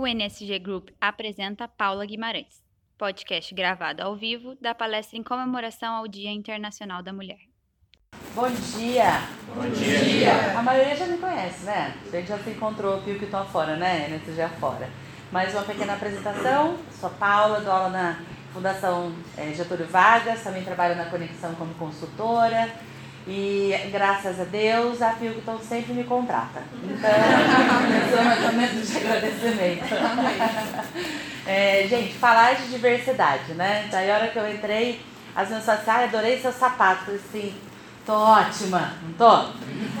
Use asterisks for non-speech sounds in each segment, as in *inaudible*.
o NSG Group apresenta Paula Guimarães, podcast gravado ao vivo da palestra em comemoração ao Dia Internacional da Mulher. Bom dia! Bom dia! A maioria já me conhece, né? A gente já se encontrou Pio que estão fora, né? NSG afora. Mais uma pequena apresentação. Sou Paula, dou aula na Fundação eh, Getúlio Vargas, também trabalho na Conexão como consultora. E graças a Deus, a Pilkington sempre me contrata. Então, é um momento de agradecimento. *laughs* É, gente, falar de diversidade, né? Daí a hora que eu entrei, as pessoas assim, ah, adorei seu sapato. Falei assim, tô ótima, não tô?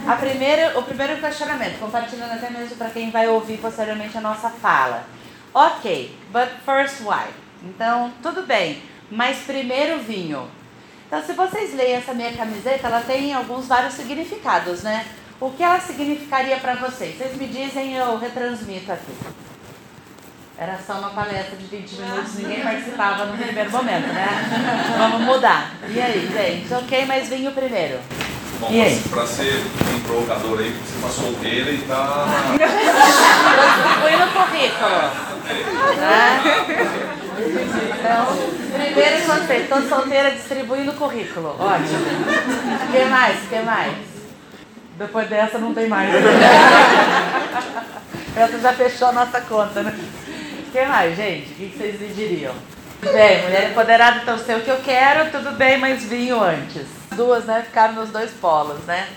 A primeira, o primeiro questionamento, compartilhando até mesmo para quem vai ouvir posteriormente a nossa fala. Ok, but first why? Então, tudo bem, mas primeiro vinho. Então, se vocês leem essa minha camiseta, ela tem alguns vários significados, né? O que ela significaria para vocês? Vocês me dizem, eu retransmito aqui. Era só uma palestra de 20 minutos, ninguém participava no primeiro momento, né? *laughs* Vamos mudar. E aí, gente? Ok, mas vinho primeiro. Bom, E aí? pra, ser bem provocador aí, você tá solteira e tá. Põe no currículo. *laughs* Né? Então, primeiro solteiro. Estou solteira distribuindo currículo. Ótimo. O que mais? O que mais? Depois dessa não tem mais. *laughs* Essa já fechou a nossa conta, né? O que mais, gente? O que vocês me diriam? Bem, mulher empoderada, então sei o que eu quero, tudo bem, mas vinho antes. Duas, né? Ficaram nos dois polos, né?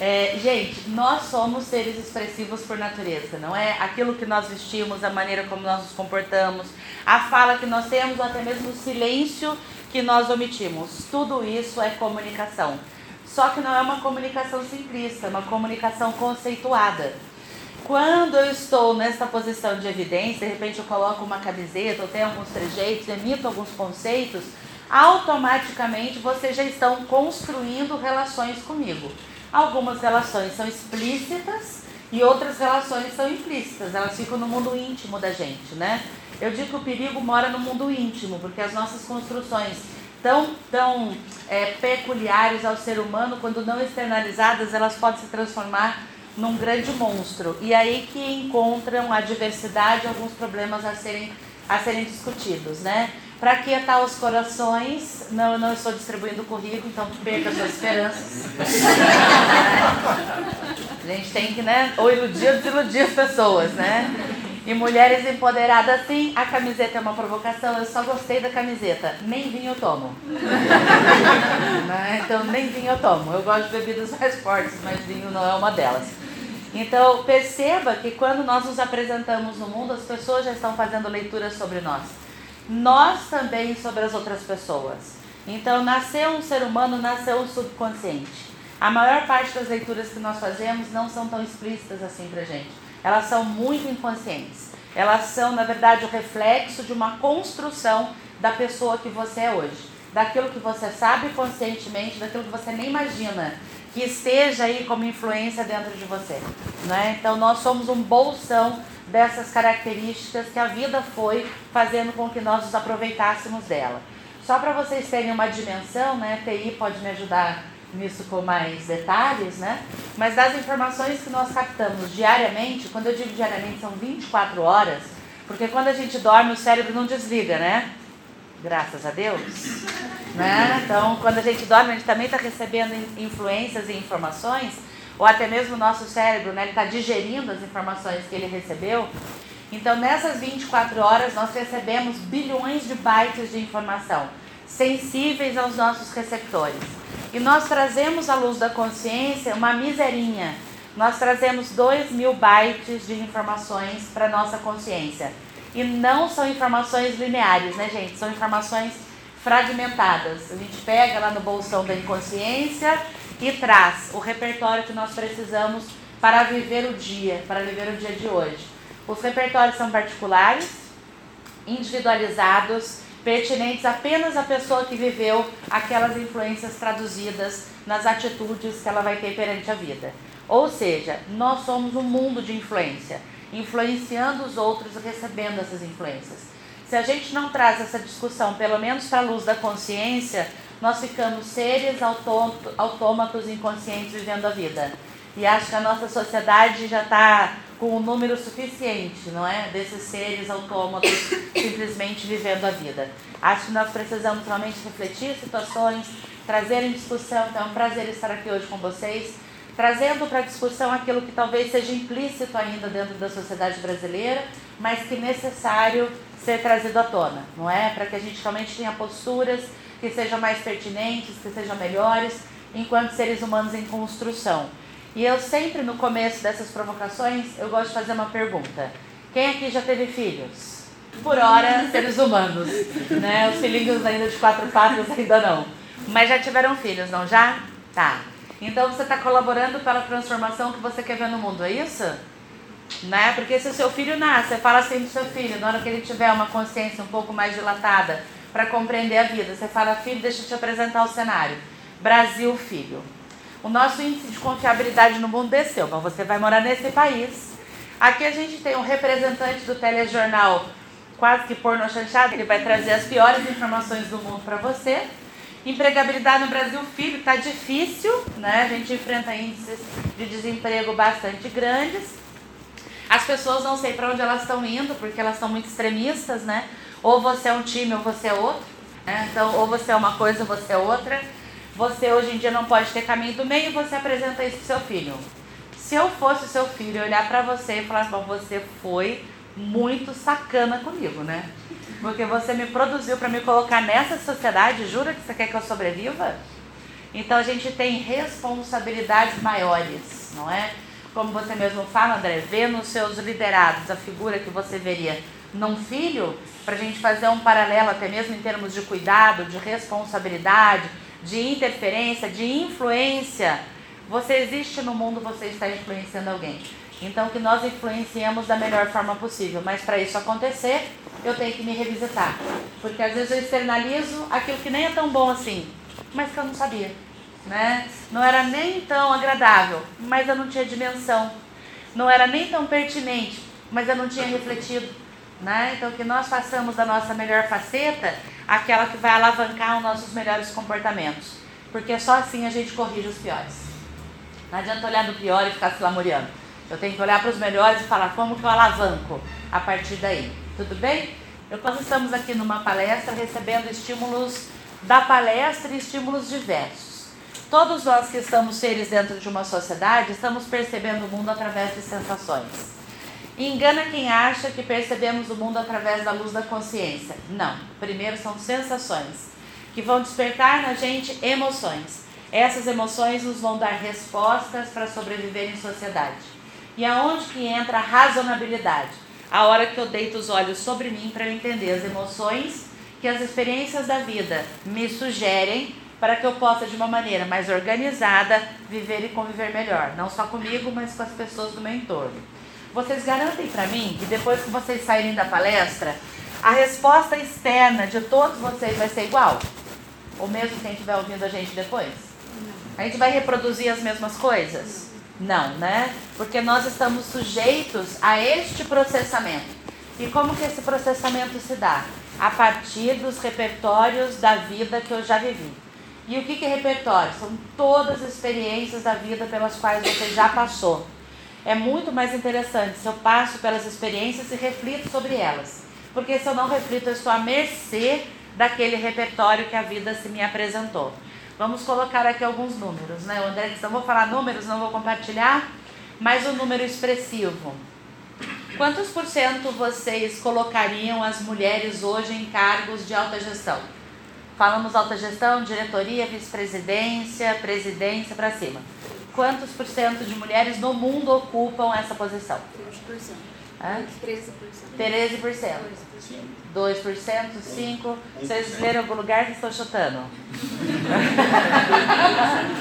É, gente, nós somos seres expressivos por natureza, não é? Aquilo que nós vestimos, a maneira como nós nos comportamos, a fala que nós temos, ou até mesmo o silêncio que nós omitimos. Tudo isso é comunicação. Só que não é uma comunicação simplista, é uma comunicação conceituada. Quando eu estou nessa posição de evidência, de repente eu coloco uma camiseta, eu tenho alguns trejeitos, emito alguns conceitos, automaticamente vocês já estão construindo relações comigo. Algumas relações são explícitas e outras relações são implícitas, elas ficam no mundo íntimo da gente, né? Eu digo que o perigo mora no mundo íntimo, porque as nossas construções tão, tão é, peculiares ao ser humano, quando não externalizadas, elas podem se transformar num grande monstro. E aí que encontram a diversidade alguns problemas a serem, a serem discutidos, né? Para aquietar os corações, não, eu não estou distribuindo currículo, então perca suas esperanças. *laughs* A gente tem que, né, ou iludir ou desiludir as pessoas, né? E mulheres empoderadas, sim, a camiseta é uma provocação, eu só gostei da camiseta, nem vinho eu tomo. *laughs* Né? Então, nem vinho eu tomo. Eu gosto de bebidas mais fortes, mas vinho não é uma delas. Então, perceba que quando nós nos apresentamos no mundo, as pessoas já estão fazendo leituras sobre nós. Nós também sobre as outras pessoas. Então, nasceu um ser humano, nasceu um subconsciente. A maior parte das leituras que nós fazemos não são tão explícitas assim pra gente. Elas são muito inconscientes. Elas são, na verdade, o reflexo de uma construção da pessoa que você é hoje. Daquilo que você sabe conscientemente, daquilo que você nem imagina que esteja aí como influência dentro de você. Né? Então, nós somos um bolsão dessas características que a vida foi fazendo com que nós nos aproveitássemos dela. Só para vocês terem uma dimensão, né? A TI pode me ajudar nisso com mais detalhes, né? Mas das informações que nós captamos diariamente, quando eu digo diariamente são 24 horas, porque quando a gente dorme o cérebro não desliga, né? Graças a Deus. Né? Então, quando a gente dorme, a gente também está recebendo in- influências e informações, ou até mesmo o nosso cérebro, né? ele está digerindo as informações que ele recebeu. Então, nessas 24 horas, nós recebemos bilhões de bytes de informação, sensíveis aos nossos receptores. E nós trazemos à luz da consciência uma miserinha. Nós trazemos 2 mil bytes de informações para nossa consciência. E não são informações lineares, né, gente? São informações fragmentadas. A gente pega lá no bolsão da inconsciência e traz o repertório que nós precisamos para viver o dia, para viver o dia de hoje. Os repertórios são particulares, individualizados, pertinentes apenas à pessoa que viveu aquelas influências traduzidas nas atitudes que ela vai ter perante a vida. Ou seja, nós somos um mundo de influência, influenciando os outros e recebendo essas influências. Se a gente não traz essa discussão, pelo menos para a luz da consciência, nós ficamos seres autô- autômatos inconscientes vivendo a vida. E acho que a nossa sociedade já está com um número suficiente, não é? Desses seres autômatos *coughs* simplesmente vivendo a vida. Acho que nós precisamos realmente refletir situações, trazer em discussão. Então é um prazer estar aqui hoje com vocês, trazendo para a discussão aquilo que talvez seja implícito ainda dentro da sociedade brasileira, mas que é necessário ser trazido à tona, não é? Para que a gente realmente tenha posturas que sejam mais pertinentes, que sejam melhores, enquanto seres humanos em construção. E eu sempre, no começo dessas provocações, eu gosto de fazer uma pergunta. Quem aqui já teve filhos? Por hora, *laughs* seres humanos. Né? Os filhinhos ainda de quatro patas ainda não. Mas já tiveram filhos, não já? Tá. Então você está colaborando pela transformação que você quer ver no mundo, é isso? Né? Porque se o seu filho nasce, você fala assim pro seu filho, na hora que ele tiver uma consciência um pouco mais dilatada para compreender a vida, você fala, filho, deixa eu te apresentar o cenário. Brasil, filho. O nosso índice de confiabilidade no mundo desceu, mas você vai morar nesse país. Aqui a gente tem um representante do telejornal quase que porno chanchado, ele vai trazer as piores informações do mundo para você. Empregabilidade no Brasil, filho, está difícil, né? A gente enfrenta índices de desemprego bastante grandes. As pessoas não sei para onde elas estão indo, porque elas são muito extremistas, né? Ou você é um time ou você é outro. Né? Então, ou você é uma coisa ou você é outra. Você hoje em dia não pode ter caminho do meio e você apresenta isso pro seu filho. Se eu fosse o seu filho olhar para você e falar, bom, você foi muito sacana comigo, né? Porque você me produziu para me colocar nessa sociedade, jura que você quer que eu sobreviva? Então a gente tem responsabilidades maiores, não é? Como você mesmo fala, André, vê nos seus liderados a figura que você veria num filho, para a gente fazer um paralelo até mesmo em termos de cuidado, de responsabilidade, de interferência, de influência. Você existe no mundo, você está influenciando alguém. Então, que nós influenciemos da melhor forma possível. Mas para isso acontecer, eu tenho que me revisitar. Porque às vezes eu externalizo aquilo que nem é tão bom assim, mas que eu não sabia. Né? Não era nem tão agradável, mas eu não tinha dimensão. Não era nem tão pertinente, mas eu não tinha refletido. Né? Então, que nós façamos da nossa melhor faceta aquela que vai alavancar os nossos melhores comportamentos. Porque só assim a gente corrige os piores. Não adianta olhar do pior e ficar se lamuriando. Eu tenho que olhar para os melhores e falar como que eu alavanco a partir daí. Tudo bem? Eu, nós estamos aqui numa palestra recebendo estímulos da palestra e estímulos diversos. Todos nós que estamos seres dentro de uma sociedade estamos percebendo o mundo através de sensações. Engana quem acha que percebemos o mundo através da luz da consciência. Não. Primeiro são sensações que vão despertar na gente emoções. Essas emoções nos vão dar respostas para sobreviver em sociedade. E aonde que entra a razonabilidade? A hora que eu deito os olhos sobre mim para entender as emoções que as experiências da vida me sugerem para que eu possa, de uma maneira mais organizada, viver e conviver melhor. Não só comigo, mas com as pessoas do meu entorno. Vocês garantem para mim que depois que vocês saírem da palestra, a resposta externa de todos vocês vai ser igual? Ou mesmo quem estiver ouvindo a gente depois? A gente vai reproduzir as mesmas coisas? Não, né? Porque nós estamos sujeitos a este processamento. E como que esse processamento se dá? A partir dos repertórios da vida que eu já vivi. E o que, que é repertório? São todas as experiências da vida pelas quais você já passou é muito mais interessante se eu passo pelas experiências e reflito sobre elas. Porque se eu não reflito, eu estou à mercê daquele repertório que a vida se me apresentou. Vamos colocar aqui alguns números, né? André não vou falar números, não vou compartilhar, mas um número expressivo. Quantos por cento vocês colocariam as mulheres hoje em cargos de alta gestão? Falamos alta gestão, diretoria, vice-presidência, presidência para cima quantos por cento de mulheres no mundo ocupam essa posição? 13%. Hã? 13%. 13%. 2%, 5%. Vocês leram algum lugar que estão chutando? *laughs*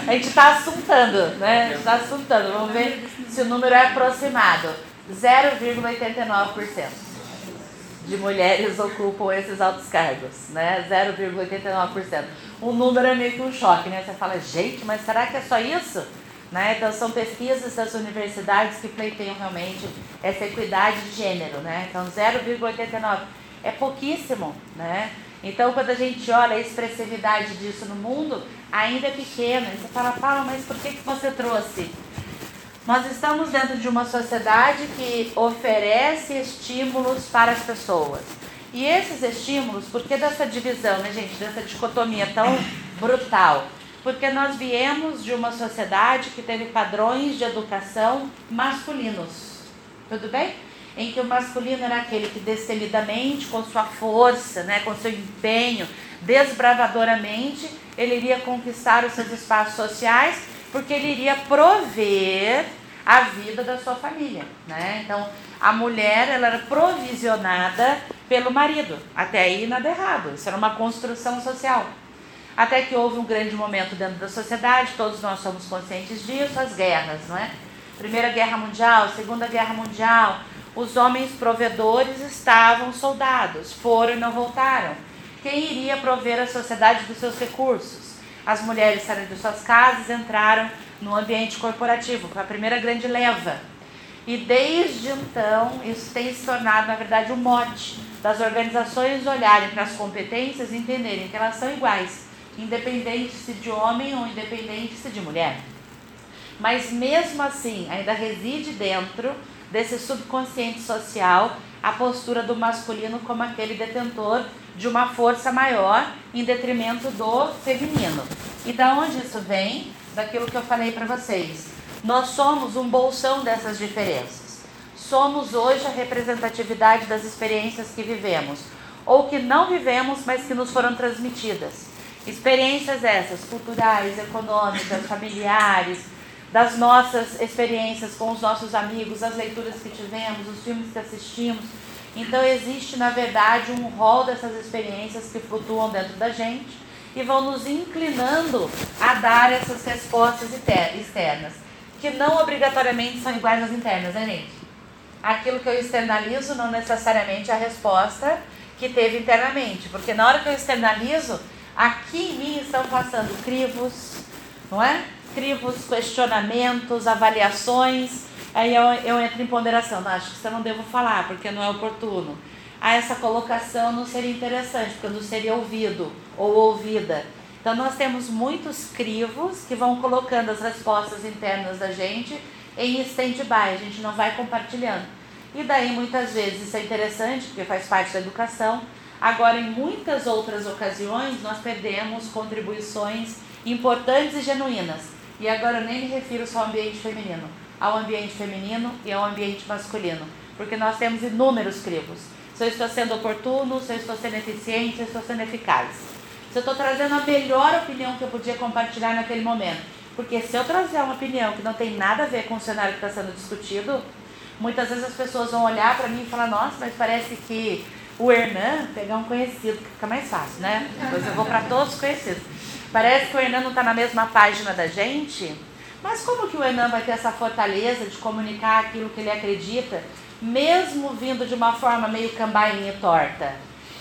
a gente está assuntando, né? A gente está assuntando. Vamos ver se o número é aproximado. 0,89% de mulheres *laughs* ocupam esses altos cargos, né? 0,89%. O número é meio que um choque, né? Você fala, gente, mas será que é só isso? Né? Então, são pesquisas das universidades que pleiteiam realmente essa equidade de gênero. Né? Então, 0,89 é pouquíssimo. Né? Então, quando a gente olha a expressividade disso no mundo, ainda é pequena. Você fala, fala, mas por que, que você trouxe Nós estamos dentro de uma sociedade que oferece estímulos para as pessoas. E esses estímulos, por que dessa divisão, né, gente, dessa dicotomia tão brutal? Porque nós viemos de uma sociedade que teve padrões de educação masculinos. Tudo bem? Em que o masculino era aquele que destemidamente, com sua força, né, com seu empenho, desbravadoramente, ele iria conquistar os seus espaços sociais, porque ele iria prover a vida da sua família, né? Então, a mulher, ela era provisionada pelo marido. Até aí nada errado. Isso era uma construção social. Até que houve um grande momento dentro da sociedade, todos nós somos conscientes disso, as guerras, não é? Primeira Guerra Mundial, Segunda Guerra Mundial, os homens provedores estavam soldados, foram e não voltaram. Quem iria prover a sociedade dos seus recursos? As mulheres saíram de suas casas, entraram no ambiente corporativo, foi a primeira grande leva. E desde então, isso tem se tornado, na verdade, o um mote das organizações olharem para as competências e entenderem que elas são iguais, independente se de homem ou independente se de mulher. Mas mesmo assim, ainda reside dentro desse subconsciente social a postura do masculino como aquele detentor de uma força maior em detrimento do feminino. E da onde isso vem? daquilo que eu falei para vocês. Nós somos um bolsão dessas diferenças. Somos hoje a representatividade das experiências que vivemos, ou que não vivemos, mas que nos foram transmitidas. Experiências essas, culturais, econômicas, familiares, das nossas experiências com os nossos amigos, as leituras que tivemos, os filmes que assistimos. Então existe, na verdade, um rol dessas experiências que flutuam dentro da gente e vão nos inclinando a dar essas respostas externas, que não obrigatoriamente são iguais às internas, né, gente? Aquilo que eu externalizo não necessariamente é a resposta que teve internamente, porque na hora que eu externalizo, aqui em mim estão passando crivos, não é? Crivos, questionamentos, avaliações. Aí eu, eu entro em ponderação, não, acho que eu não devo falar, porque não é oportuno a essa colocação não seria interessante, porque não seria ouvido ou ouvida. Então nós temos muitos crivos que vão colocando as respostas internas da gente em stand-by, a gente não vai compartilhando. E daí muitas vezes isso é interessante, porque faz parte da educação. Agora, em muitas outras ocasiões, nós perdemos contribuições importantes e genuínas. E agora eu nem me refiro só ao ambiente feminino, ao ambiente feminino e ao ambiente masculino, porque nós temos inúmeros crivos se eu estou sendo oportuno, se eu estou sendo eficiente, se eu estou sendo eficaz. Se eu estou trazendo a melhor opinião que eu podia compartilhar naquele momento. Porque se eu trazer uma opinião que não tem nada a ver com o cenário que está sendo discutido, muitas vezes as pessoas vão olhar para mim e falar, nossa, mas parece que o Hernan, pegar um conhecido, que fica mais fácil, né? Depois eu vou para todos os conhecidos. Parece que o Hernan não está na mesma página da gente, mas como que o Hernan vai ter essa fortaleza de comunicar aquilo que ele acredita mesmo vindo de uma forma meio cambainha e torta?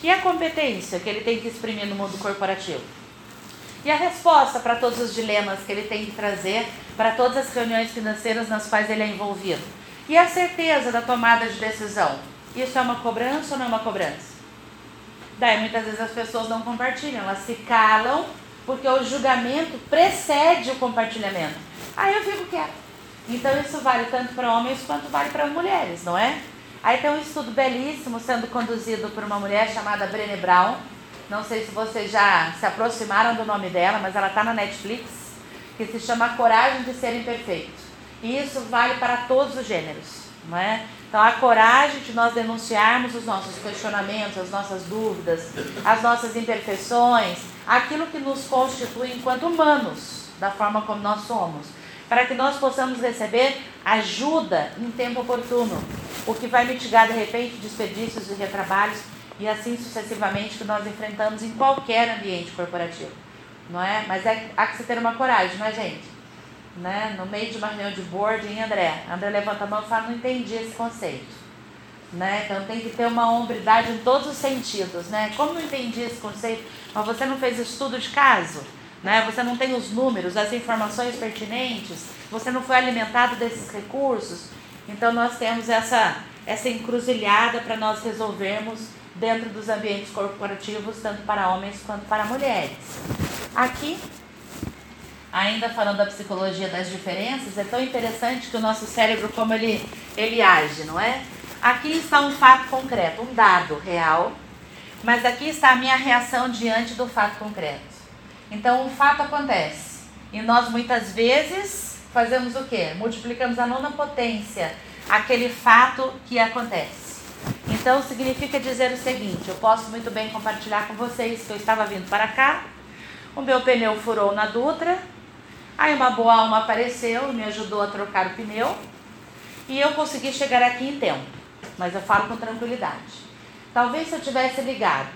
E a competência que ele tem que exprimir no mundo corporativo? E a resposta para todos os dilemas que ele tem que trazer para todas as reuniões financeiras nas quais ele é envolvido? E a certeza da tomada de decisão? Isso é uma cobrança ou não é uma cobrança? Daí muitas vezes as pessoas não compartilham, elas se calam porque o julgamento precede o compartilhamento. Aí eu fico quieto. Então isso vale tanto para homens quanto vale para mulheres, não é? Aí tem um estudo belíssimo sendo conduzido por uma mulher chamada Brené Brown. Não sei se vocês já se aproximaram do nome dela, mas ela está na Netflix, que se chama Coragem de Ser Imperfeito. E isso vale para todos os gêneros, não é? Então a coragem de nós denunciarmos os nossos questionamentos, as nossas dúvidas, as nossas imperfeições, aquilo que nos constitui enquanto humanos, da forma como nós somos para que nós possamos receber ajuda em tempo oportuno, o que vai mitigar de repente desperdícios e retrabalhos e assim sucessivamente que nós enfrentamos em qualquer ambiente corporativo, não é? Mas é, há que se ter uma coragem, não é, gente? Né? No meio de uma reunião de board, em André, André levanta a mão e fala, não entendi esse conceito. Né? Então tem que ter uma hombridade em todos os sentidos, né? Como não entendi esse conceito, mas você não fez estudo de caso? né? você não tem os números, as informações pertinentes, você não foi alimentado desses recursos. Então nós temos essa, essa encruzilhada para nós resolvermos dentro dos ambientes corporativos, tanto para homens quanto para mulheres. Aqui, ainda falando da psicologia das diferenças, é tão interessante que o nosso cérebro, como ele, ele age, não é? Aqui está um fato concreto, um dado real, mas aqui está a minha reação diante do fato concreto. Então, um fato acontece e nós muitas vezes fazemos o quê? Multiplicamos a nona potência aquele fato que acontece. Então, significa dizer o seguinte: eu posso muito bem compartilhar com vocês que eu estava vindo para cá, o meu pneu furou na Dutra, aí uma boa alma apareceu e me ajudou a trocar o pneu, e eu consegui chegar aqui em tempo, mas eu falo com tranquilidade. Talvez se eu tivesse ligado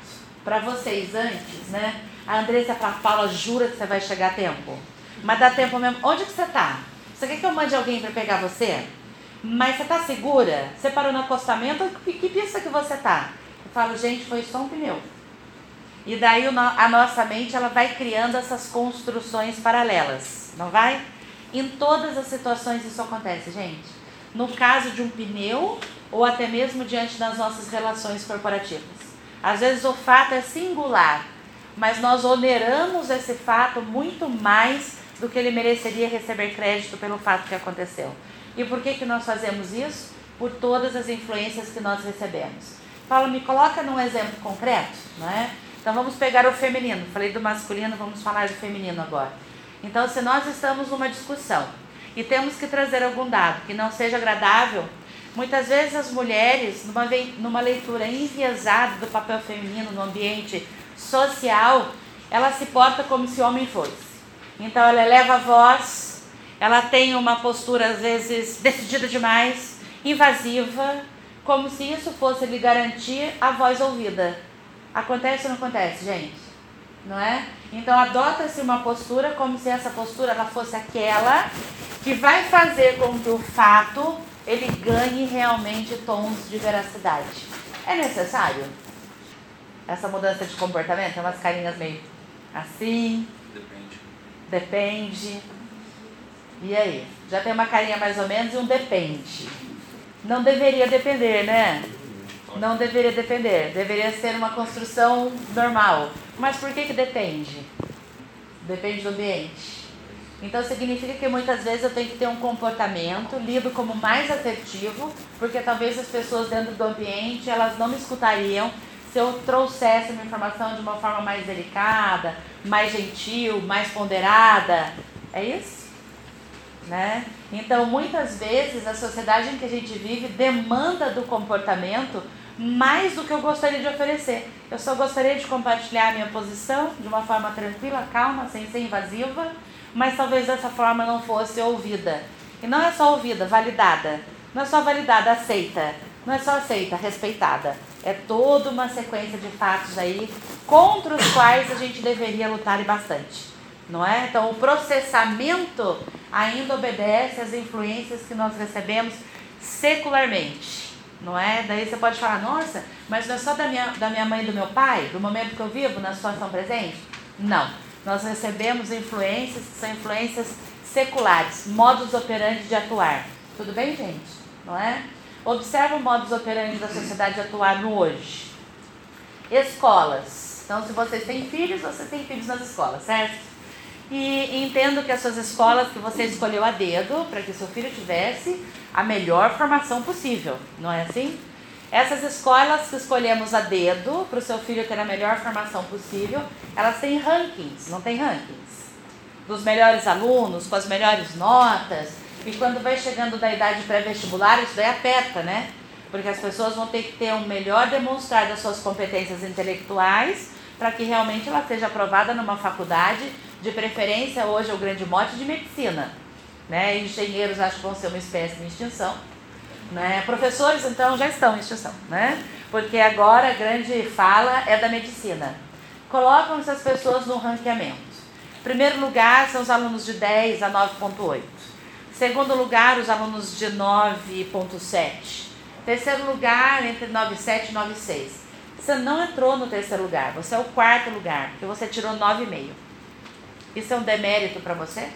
para vocês antes, né? A Andressa para a Paula jura que você vai chegar a tempo. Mas dá tempo mesmo. Onde que você está? Você quer que eu mande alguém para pegar você? Mas você está segura? Você parou no acostamento? Que, pista que você está? Eu falo, gente, foi só um pneu. E daí a nossa mente ela vai criando essas construções paralelas, não vai? Em todas as situações isso acontece, gente. No caso de um pneu ou até mesmo diante das nossas relações corporativas. Às vezes o fato é singular, mas nós oneramos esse fato muito mais do que ele mereceria receber crédito pelo fato que aconteceu. E por que, que nós fazemos isso? Por todas as influências que nós recebemos. Paulo, me coloca num exemplo concreto, não é? Então vamos pegar o feminino. Falei do masculino, vamos falar do feminino agora. Então, se nós estamos numa discussão e temos que trazer algum dado que não seja agradável, muitas vezes as mulheres, numa, numa leitura enviesada do papel feminino no ambiente social, ela se porta como se homem fosse. Então, ela eleva a voz, ela tem uma postura às vezes decidida demais, invasiva, como se isso fosse lhe garantir a voz ouvida. Acontece ou não acontece, gente? Não é? Então adota-se uma postura como se essa postura ela fosse aquela que vai fazer com que o fato ele ganhe realmente tons de veracidade. É necessário essa mudança de comportamento? Tem umas carinhas meio assim. Depende. Depende. E aí? Já tem uma carinha mais ou menos e um depende. Não deveria depender, né? Não deveria depender. Deveria ser uma construção normal. Mas por que, que depende? Depende do ambiente. Então significa que muitas vezes eu tenho que ter um comportamento lido como mais assertivo, porque talvez as pessoas dentro do ambiente elas não me escutariam se eu trouxesse uma informação de uma forma mais delicada, mais gentil, mais ponderada. É isso? Né? Então, muitas vezes, a sociedade em que a gente vive demanda do comportamento mais do que eu gostaria de oferecer. Eu só gostaria de compartilhar a minha posição de uma forma tranquila, calma, sem ser invasiva, mas talvez dessa forma não fosse ouvida. E não é só ouvida, validada. Não é só validada, aceita. Não é só aceita, respeitada. É toda uma sequência de fatos aí contra os quais a gente deveria lutar e bastante. Não é? Então, o processamento ainda obedece às influências que nós recebemos secularmente, não é? Daí você pode falar, nossa, mas não é só da minha, da minha mãe e do meu pai, do momento que eu vivo, na situação presente? Não. Nós recebemos influências que são influências seculares, modos operandi de atuar. Tudo bem, gente? Não é? Observa o operandi da sociedade de atuar no hoje. Escolas. Então, se vocês têm filhos, vocês têm filhos nas escolas, certo? E entendo que as suas escolas que você escolheu a dedo para que seu filho tivesse a melhor formação possível, não é assim? Essas escolas que escolhemos a dedo para o seu filho ter a melhor formação possível, elas têm rankings, não tem rankings? Dos melhores alunos, com as melhores notas. E quando vai chegando da idade pré-vestibular, isso daí aperta, né? Porque as pessoas vão ter que ter um melhor demonstrar das suas competências intelectuais para que realmente ela seja aprovada numa faculdade de preferência hoje é o grande mote de medicina. Né? Engenheiros acho que vão ser uma espécie de extinção. Né? Professores, então, já estão em extinção, né? porque agora a grande fala é da medicina. Colocam essas pessoas no ranqueamento. Primeiro lugar são os alunos de 10 a 9,8. Segundo lugar, os alunos de 9,7. Terceiro lugar, entre 9,7 e 9,6. Você não entrou no terceiro lugar, você é o quarto lugar, porque você tirou 9,5. Isso é um demérito para você?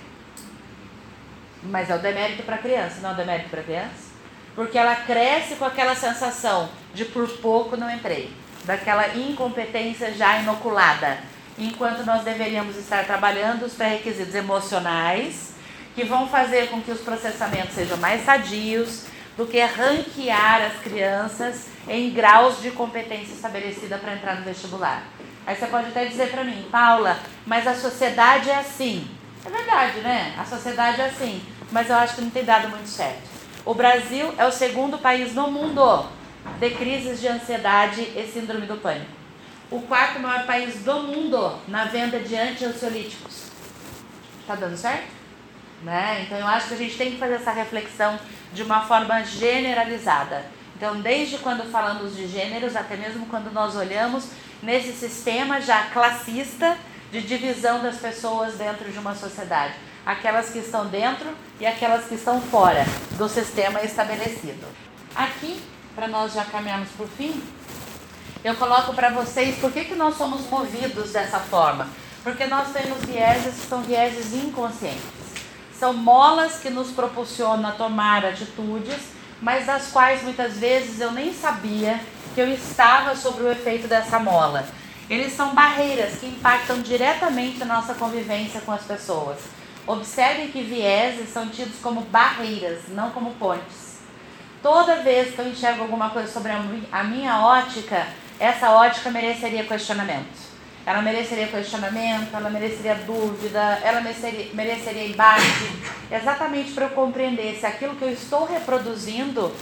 Mas é o um demérito para a criança, não é um demérito para a criança? Porque ela cresce com aquela sensação de por pouco não entrei, daquela incompetência já inoculada. enquanto nós deveríamos estar trabalhando os pré-requisitos emocionais, que vão fazer com que os processamentos sejam mais sadios, do que ranquear as crianças em graus de competência estabelecida para entrar no vestibular. Aí você pode até dizer para mim, Paula, mas a sociedade é assim. É verdade, né? A sociedade é assim, mas eu acho que não tem dado muito certo. O Brasil é o segundo país no mundo de crises de ansiedade e síndrome do pânico. O quarto maior país do mundo na venda de anti-ansiolíticos. Tá dando certo? Né? Então eu acho que a gente tem que fazer essa reflexão de uma forma generalizada. Então, desde quando falamos de gêneros, até mesmo quando nós olhamos nesse sistema já classista de divisão das pessoas dentro de uma sociedade, aquelas que estão dentro e aquelas que estão fora do sistema estabelecido. Aqui, para nós já caminharmos por fim, eu coloco para vocês por que, que nós somos movidos dessa forma. Porque nós temos vieses que são vieses inconscientes. São molas que nos proporcionam tomar atitudes, mas das quais muitas vezes eu nem sabia que eu estava sob o efeito dessa mola. Eles são barreiras que impactam diretamente a nossa convivência com as pessoas. Observem que vieses são tidos como barreiras, não como pontes. Toda vez que eu enxergo alguma coisa sobre a minha ótica, essa ótica mereceria questionamento. Ela mereceria questionamento, ela mereceria dúvida, ela mereceria, mereceria embate, exatamente para eu compreender se aquilo que eu estou reproduzindo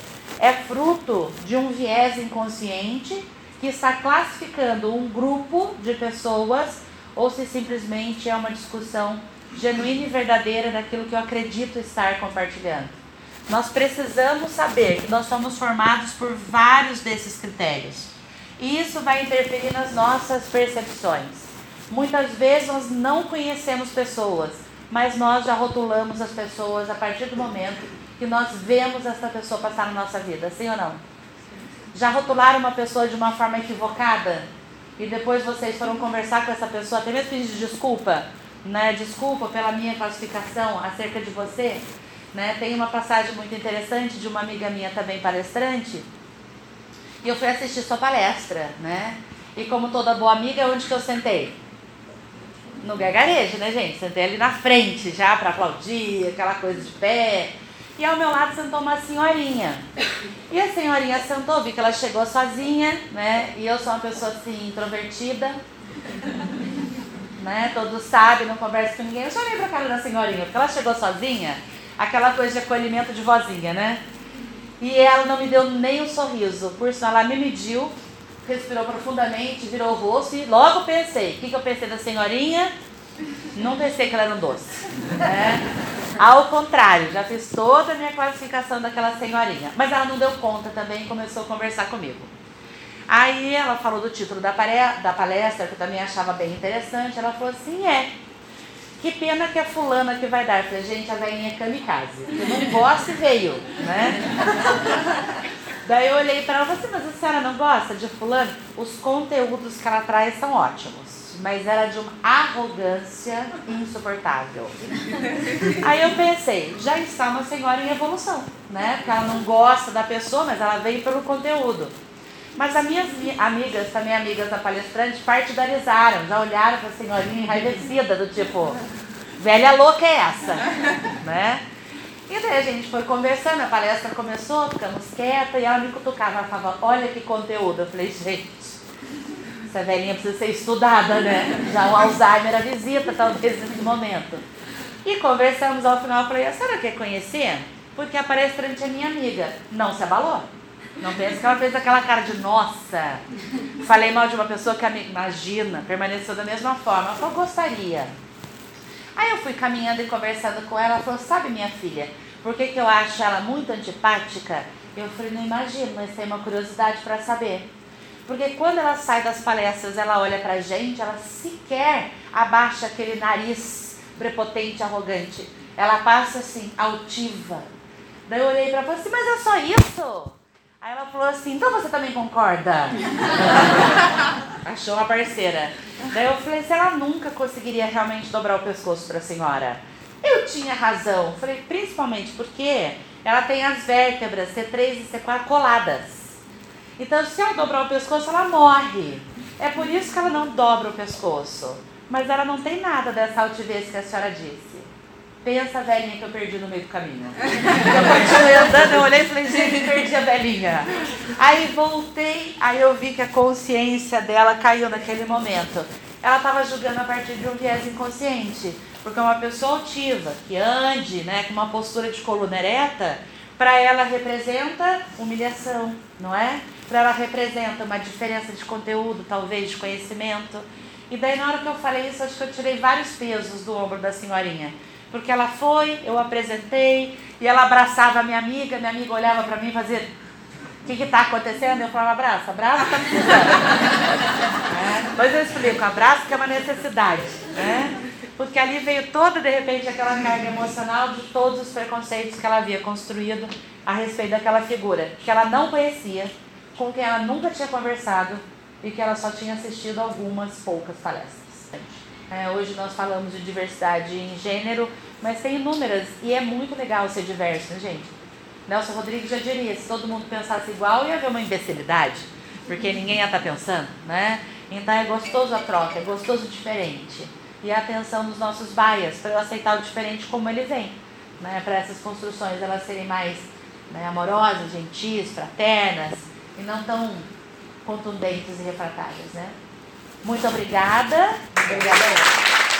é fruto de um viés inconsciente que está classificando um grupo de pessoas ou se simplesmente é uma discussão genuína e verdadeira daquilo que eu acredito estar compartilhando. Nós precisamos saber que nós somos formados por vários desses critérios. E isso vai interferir nas nossas percepções. Muitas vezes nós não conhecemos pessoas, mas nós já rotulamos as pessoas a partir do momento que nós vemos essa pessoa passar na nossa vida, sim ou não? Já rotularam uma pessoa de uma forma equivocada? E depois vocês foram conversar com essa pessoa, até mesmo pedir desculpa, né? Desculpa pela minha classificação acerca de você, né? Tem uma passagem muito interessante de uma amiga minha também palestrante, e eu fui assistir sua palestra, né? E como toda boa amiga, onde que eu sentei? No gargarejo, né, gente? Sentei ali na frente já para aplaudir, aquela coisa de pé. E ao meu lado sentou uma senhorinha. E a senhorinha sentou, vi que ela chegou sozinha, né? E eu sou uma pessoa assim, introvertida. né? Todos sabem, não converso com ninguém. Eu já olhei pra cara da senhorinha, porque ela chegou sozinha, aquela coisa de acolhimento de vozinha, né? E ela não me deu nem um sorriso. Por sinal, ela me mediu, respirou profundamente, virou o rosto e logo pensei. O que, que eu pensei da senhorinha? Não pensei que ela era um doce. Né? Ao contrário, já fiz toda a minha classificação daquela senhorinha. Mas ela não deu conta também e começou a conversar comigo. Aí ela falou do título da palestra, que eu também achava bem interessante. Ela falou assim: é, que pena que a fulana que vai dar. Falei, gente, a velhinha é kamikaze. Eu não gosto e veio, né? *laughs* Daí eu olhei para ela e falei assim, mas a senhora não gosta de fulano? Os conteúdos que ela traz são ótimos. Mas era de uma arrogância insuportável. *laughs* Aí eu pensei, já está uma senhora em evolução, né? Porque ela não gosta da pessoa, mas ela veio pelo conteúdo. Mas as minhas amigas, também amigas da palestrante, partidarizaram, já olharam para a senhorinha enraivecida, do tipo, velha louca é essa, *laughs* né? E daí a gente foi conversando, a palestra começou, ficamos quieta e ela me cutucava, ela falava, olha que conteúdo. Eu falei, gente, essa velhinha precisa ser estudada, né? Já o Alzheimer a visita, talvez, nesse momento. E conversamos ao final, eu falei, a senhora quer conhecer? Porque a palestrante é minha amiga. Não se abalou. Não pensa que ela fez aquela cara de nossa. Falei mal de uma pessoa que imagina, permaneceu da mesma forma. Ela falou, gostaria. Aí eu fui caminhando e conversando com ela, ela falou, sabe minha filha, por que, que eu acho ela muito antipática? Eu falei, não imagino, mas tem uma curiosidade para saber. Porque quando ela sai das palestras, ela olha pra gente, ela sequer abaixa aquele nariz prepotente, arrogante. Ela passa assim, altiva. Daí eu olhei para ela e falei assim, mas é só isso? Aí ela falou assim, então você também concorda? *laughs* Achou uma parceira. Daí eu falei, se ela nunca conseguiria realmente dobrar o pescoço para a senhora. Eu tinha razão. Falei, principalmente porque ela tem as vértebras C3 e C4 coladas. Então, se ela dobrar o pescoço, ela morre. É por isso que ela não dobra o pescoço. Mas ela não tem nada dessa altivez que a senhora disse. Pensa a velhinha que eu perdi no meio do caminho. *laughs* Eu continuei andando, eu olhei e falei, gente, perdi a velhinha. Aí voltei, aí eu vi que a consciência dela caiu naquele momento. Ela estava julgando a partir de um viés inconsciente. Porque uma pessoa altiva, que ande né, com uma postura de coluna ereta, para ela representa humilhação, não é? Para ela representa uma diferença de conteúdo, talvez, de conhecimento. E daí, na hora que eu falei isso, acho que eu tirei vários pesos do ombro da senhorinha. Porque ela foi, eu apresentei, e ela abraçava a minha amiga, minha amiga olhava para mim e fazia: O que está acontecendo? Eu falava: Abraça, abraça, está *laughs* é, depois eu explico: abraço que é uma necessidade. Né? Porque ali veio toda, de repente, aquela carga emocional de todos os preconceitos que ela havia construído a respeito daquela figura, que ela não conhecia, com quem ela nunca tinha conversado e que ela só tinha assistido algumas poucas palestras. É, hoje nós falamos de diversidade em gênero, mas tem inúmeras e é muito legal ser diverso, né, gente? Nelson Rodrigues já diria: se todo mundo pensasse igual, ia haver uma imbecilidade, porque ninguém ia estar pensando, né? Então é gostoso a troca, é gostoso o diferente. E a atenção dos nossos bias, para eu aceitar o diferente como ele vem, né? Para essas construções elas serem mais né, amorosas, gentis, fraternas e não tão contundentes e refratárias, né? Muito obrigada. Obrigada.